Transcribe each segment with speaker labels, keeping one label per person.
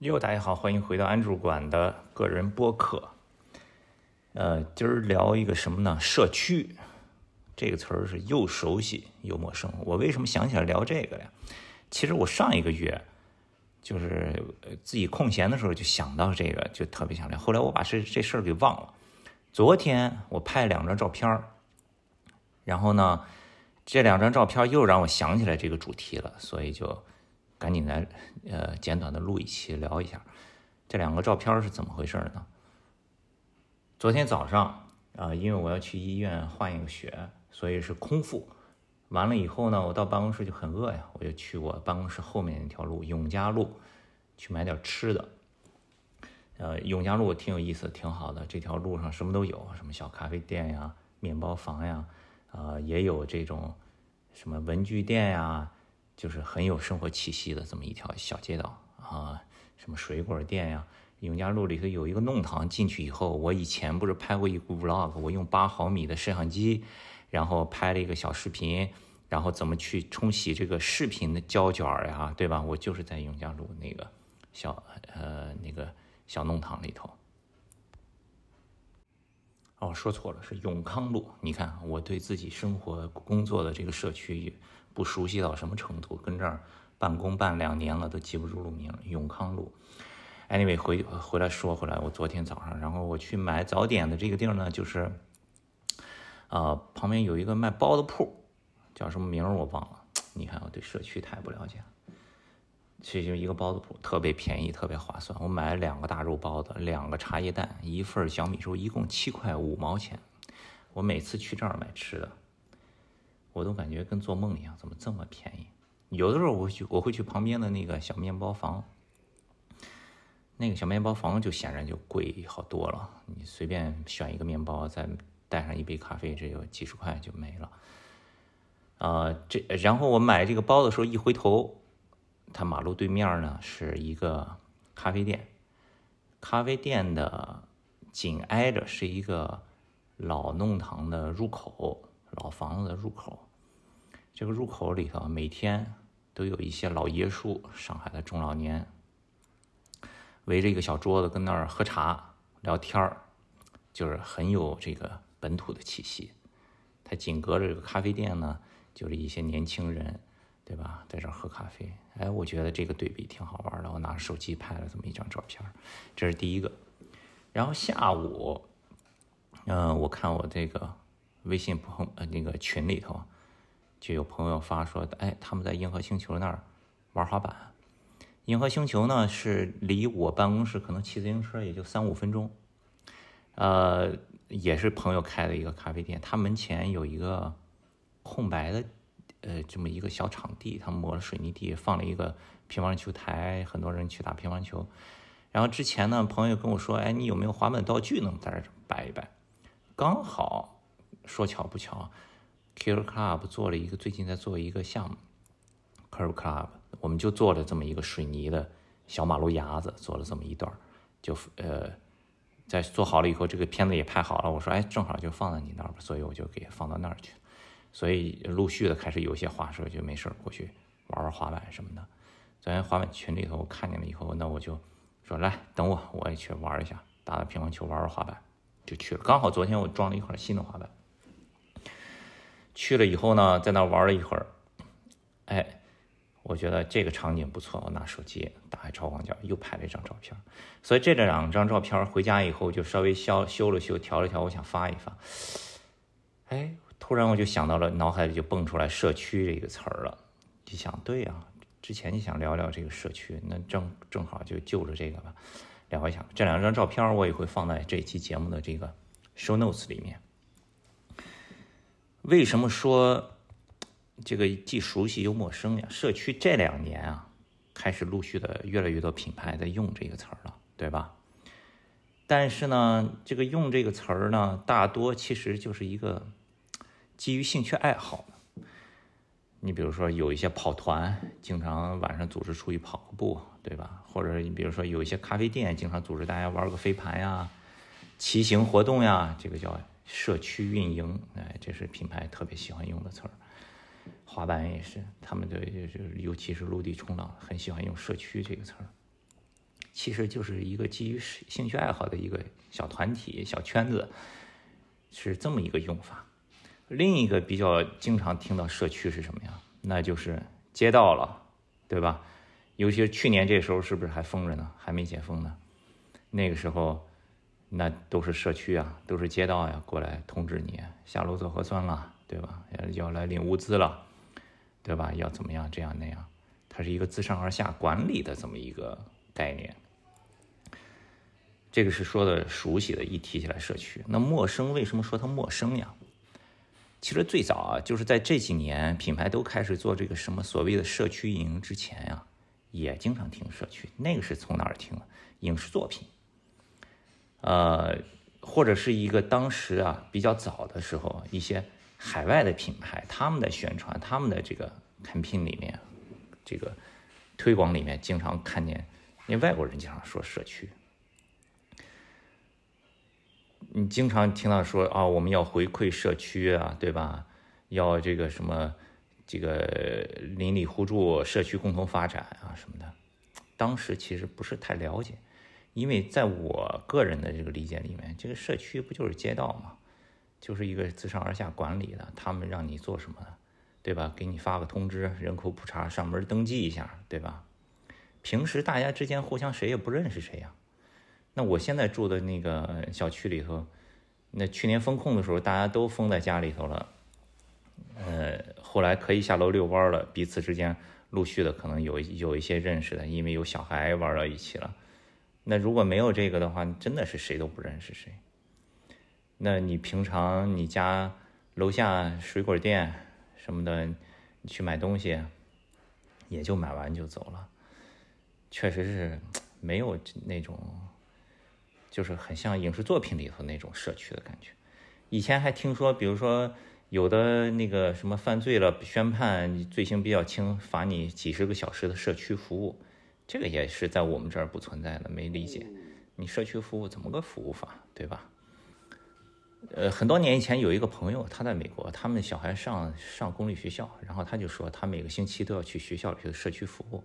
Speaker 1: 哟，大家好，欢迎回到安主管的个人播客。呃，今儿聊一个什么呢？社区这个词儿是又熟悉又陌生。我为什么想起来聊这个呀？其实我上一个月就是自己空闲的时候就想到这个，就特别想聊。后来我把这这事儿给忘了。昨天我拍两张照片，然后呢，这两张照片又让我想起来这个主题了，所以就。赶紧来，呃，简短的录一期聊一下，这两个照片是怎么回事呢？昨天早上啊，因为我要去医院换一个血，所以是空腹。完了以后呢，我到办公室就很饿呀，我就去我办公室后面那条路永嘉路去买点吃的。呃，永嘉路挺有意思，挺好的，这条路上什么都有，什么小咖啡店呀、面包房呀，啊，也有这种什么文具店呀。就是很有生活气息的这么一条小街道啊，什么水果店呀，永嘉路里头有一个弄堂，进去以后，我以前不是拍过一部 vlog，我用八毫米的摄像机，然后拍了一个小视频，然后怎么去冲洗这个视频的胶卷呀，对吧？我就是在永嘉路那个小呃那个小弄堂里头。哦，说错了，是永康路。你看，我对自己生活工作的这个社区。不熟悉到什么程度，跟这儿办公办两年了，都记不住路名。永康路，anyway，回回来说回来，我昨天早上，然后我去买早点的这个地儿呢，就是，呃，旁边有一个卖包子铺，叫什么名我忘了。你看我对社区太不了解了。其实一个包子铺，特别便宜，特别划算。我买了两个大肉包子，两个茶叶蛋，一份小米粥，一共七块五毛钱。我每次去这儿买吃的。我都感觉跟做梦一样，怎么这么便宜？有的时候我会去，我会去旁边的那个小面包房，那个小面包房就显然就贵好多了。你随便选一个面包，再带上一杯咖啡，这有几十块就没了。呃，这然后我买这个包的时候，一回头，它马路对面呢是一个咖啡店，咖啡店的紧挨着是一个老弄堂的入口，老房子的入口。这个入口里头每天都有一些老爷叔，上海的中老年，围着一个小桌子跟那儿喝茶聊天儿，就是很有这个本土的气息。它紧隔着这个咖啡店呢，就是一些年轻人，对吧，在这儿喝咖啡。哎，我觉得这个对比挺好玩的。我拿着手机拍了这么一张照片，这是第一个。然后下午，嗯，我看我这个微信朋呃那个群里头。就有朋友发说，哎，他们在银河星球那儿玩滑板。银河星球呢是离我办公室可能骑自行车也就三五分钟，呃，也是朋友开的一个咖啡店。他门前有一个空白的，呃，这么一个小场地，他抹了水泥地，放了一个乒乓球台，很多人去打乒乓球。然后之前呢，朋友跟我说，哎，你有没有滑板道具能在这摆一摆？刚好说巧不巧。Killer Club 做了一个，最近在做一个项目，Curve Club，我们就做了这么一个水泥的小马路牙子，做了这么一段就呃，在做好了以后，这个片子也拍好了，我说哎，正好就放在你那儿吧，所以我就给放到那儿去，所以陆续的开始有些话说，就没事过去玩玩滑板什么的。昨天滑板群里头我看见了以后，那我就说来等我，我也去玩一下，打打乒乓球，玩玩滑板，就去了。刚好昨天我装了一块新的滑板。去了以后呢，在那玩了一会儿，哎，我觉得这个场景不错，我拿手机打开超广角，又拍了一张照片。所以这两张照片回家以后就稍微修修了修，调了调，我想发一发。哎，突然我就想到了，脑海里就蹦出来“社区”这个词儿了。就想，对呀，之前就想聊聊这个社区，那正正好就就着这个吧，聊一下。这两张照片我也会放在这期节目的这个 show notes 里面。为什么说这个既熟悉又陌生呀？社区这两年啊，开始陆续的越来越多品牌在用这个词儿了，对吧？但是呢，这个用这个词儿呢，大多其实就是一个基于兴趣爱好。你比如说，有一些跑团，经常晚上组织出去跑个步，对吧？或者你比如说，有一些咖啡店，经常组织大家玩个飞盘呀、骑行活动呀，这个叫。社区运营，哎，这是品牌特别喜欢用的词儿。滑板也是，他们的就是尤其是陆地冲浪，很喜欢用社区这个词儿。其实就是一个基于兴趣爱好的一个小团体、小圈子，是这么一个用法。另一个比较经常听到社区是什么呀？那就是街道了，对吧？尤其是去年这时候，是不是还封着呢？还没解封呢？那个时候，那都是社区啊，都是街道呀，过来通知你下楼做核酸了，对吧？要来领物资了，对吧？要怎么样？这样那样，它是一个自上而下管理的这么一个概念。这个是说的熟悉的，一提起来社区，那陌生为什么说它陌生呀？其实最早啊，就是在这几年品牌都开始做这个什么所谓的社区运营之前呀，也经常听社区。那个是从哪儿听？影视作品，呃，或者是一个当时啊比较早的时候，一些海外的品牌他们的宣传，他们的这个 campaign 里面，这个推广里面，经常看见那外国人经常说社区。你经常听到说啊，我们要回馈社区啊，对吧？要这个什么，这个邻里互助、社区共同发展啊什么的。当时其实不是太了解，因为在我个人的这个理解里面，这个社区不就是街道嘛，就是一个自上而下管理的，他们让你做什么，对吧？给你发个通知，人口普查，上门登记一下，对吧？平时大家之间互相谁也不认识谁呀。那我现在住的那个小区里头，那去年封控的时候，大家都封在家里头了。呃，后来可以下楼遛弯了，彼此之间陆续的可能有有一些认识的，因为有小孩玩到一起了。那如果没有这个的话，真的是谁都不认识谁。那你平常你家楼下水果店什么的，你去买东西，也就买完就走了。确实是没有那种。就是很像影视作品里头那种社区的感觉。以前还听说，比如说有的那个什么犯罪了，宣判罪行比较轻，罚你几十个小时的社区服务，这个也是在我们这儿不存在的，没理解。你社区服务怎么个服务法，对吧？呃，很多年以前有一个朋友，他在美国，他们小孩上上公立学校，然后他就说他每个星期都要去学校里的社区服务，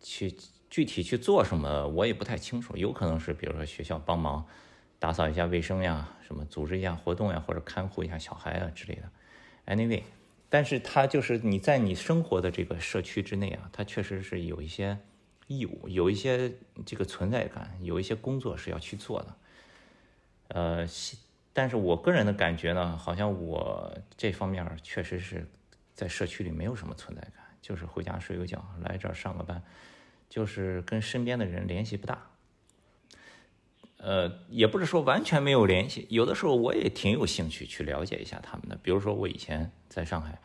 Speaker 1: 去。具体去做什么我也不太清楚，有可能是比如说学校帮忙打扫一下卫生呀，什么组织一下活动呀，或者看护一下小孩啊之类的。Anyway，但是他就是你在你生活的这个社区之内啊，他确实是有一些义务，有一些这个存在感，有一些工作是要去做的。呃，但是我个人的感觉呢，好像我这方面确实是在社区里没有什么存在感，就是回家睡个觉，来这儿上个班。就是跟身边的人联系不大，呃，也不是说完全没有联系，有的时候我也挺有兴趣去了解一下他们的。比如说我以前在上海，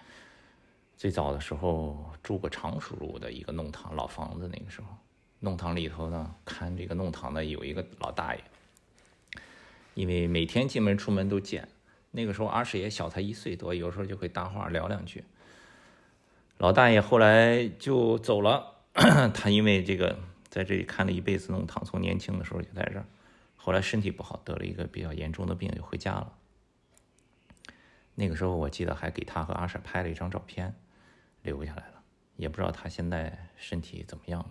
Speaker 1: 最早的时候住过常熟路的一个弄堂老房子，那个时候弄堂里头呢，看这个弄堂的有一个老大爷，因为每天进门出门都见，那个时候阿婶也小才一岁多，有时候就会搭话聊两句。老大爷后来就走了。他因为这个在这里看了一辈子弄堂，从年轻的时候就在这儿，后来身体不好，得了一个比较严重的病，就回家了。那个时候我记得还给他和阿婶拍了一张照片，留下来了。也不知道他现在身体怎么样了。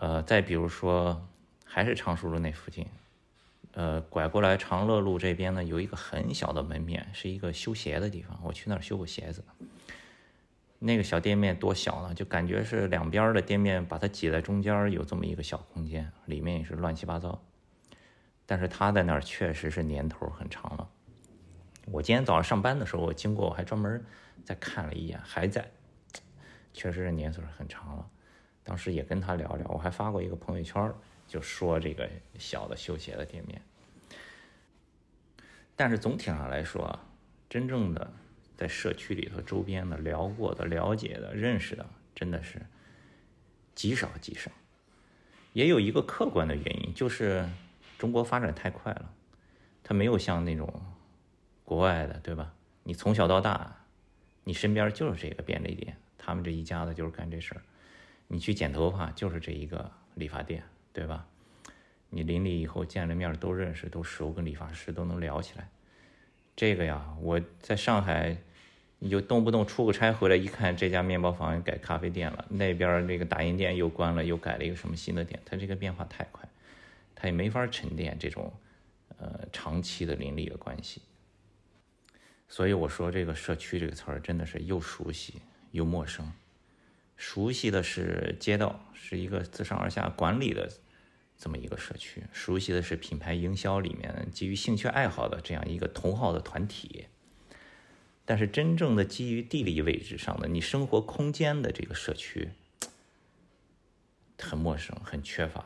Speaker 1: 呃，再比如说，还是常熟路那附近，呃，拐过来长乐路这边呢，有一个很小的门面，是一个修鞋的地方，我去那儿修过鞋子。那个小店面多小呢，就感觉是两边的店面把它挤在中间，有这么一个小空间，里面也是乱七八糟。但是他在那儿确实是年头很长了。我今天早上上班的时候，我经过，我还专门再看了一眼，还在，确实是年岁很长了。当时也跟他聊聊，我还发过一个朋友圈，就说这个小的修鞋的店面。但是总体上来说啊，真正的。在社区里头，周边的聊过的、了解的、认识的，真的是极少极少。也有一个客观的原因，就是中国发展太快了，它没有像那种国外的，对吧？你从小到大，你身边就是这个便利店，他们这一家子就是干这事儿。你去剪头发，就是这一个理发店，对吧？你邻里以后见了面都认识、都熟，跟理发师都能聊起来。这个呀，我在上海，你就动不动出个差回来一看，这家面包房改咖啡店了，那边那个打印店又关了，又改了一个什么新的店，它这个变化太快，它也没法沉淀这种呃长期的邻里的关系。所以我说这个社区这个词儿真的是又熟悉又陌生。熟悉的是街道，是一个自上而下管理的这么一个社区；熟悉的是品牌营销里面基于兴趣爱好的这样一个同好的团体。但是真正的基于地理位置上的你生活空间的这个社区，很陌生，很缺乏。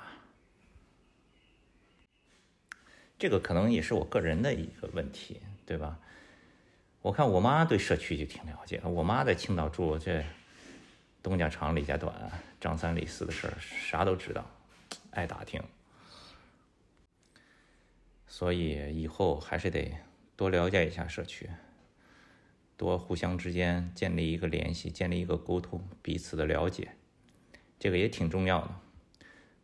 Speaker 1: 这个可能也是我个人的一个问题，对吧？我看我妈对社区就挺了解的，我妈在青岛住，这东家长李家短，张三李四的事儿啥都知道，爱打听。所以以后还是得多了解一下社区。多互相之间建立一个联系，建立一个沟通，彼此的了解，这个也挺重要的。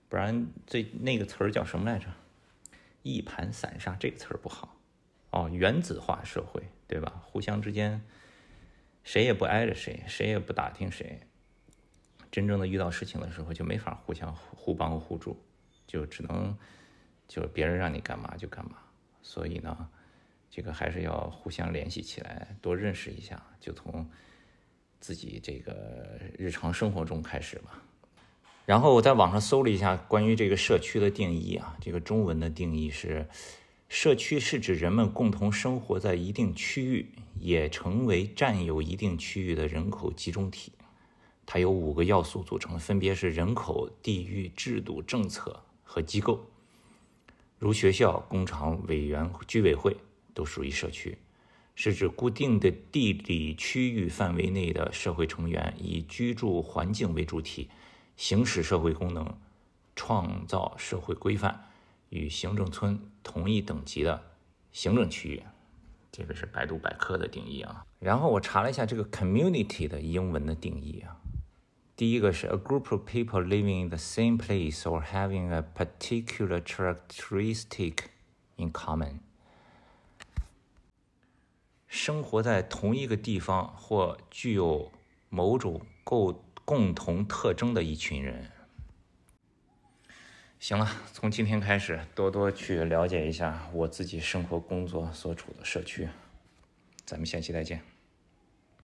Speaker 1: 不然最那个词儿叫什么来着？一盘散沙，这个词儿不好。哦，原子化社会，对吧？互相之间谁也不挨着谁，谁也不打听谁。真正的遇到事情的时候，就没法互相互帮互助，就只能就是别人让你干嘛就干嘛。所以呢。这个还是要互相联系起来，多认识一下，就从自己这个日常生活中开始吧。然后我在网上搜了一下关于这个社区的定义啊，这个中文的定义是：社区是指人们共同生活在一定区域，也成为占有一定区域的人口集中体。它由五个要素组成，分别是人口、地域、制度、政策和机构，如学校、工厂、委员、居委会。都属于社区，是指固定的地理区域范围内的社会成员以居住环境为主体，行使社会功能，创造社会规范，与行政村同一等级的行政区域。这个是百度百科的定义啊。然后我查了一下这个 community 的英文的定义啊，第一个是 a group of people living in the same place or having a particular characteristic in common。生活在同一个地方或具有某种共共同特征的一群人。行了，从今天开始，多多去了解一下我自己生活工作所处的社区。咱们下期再见。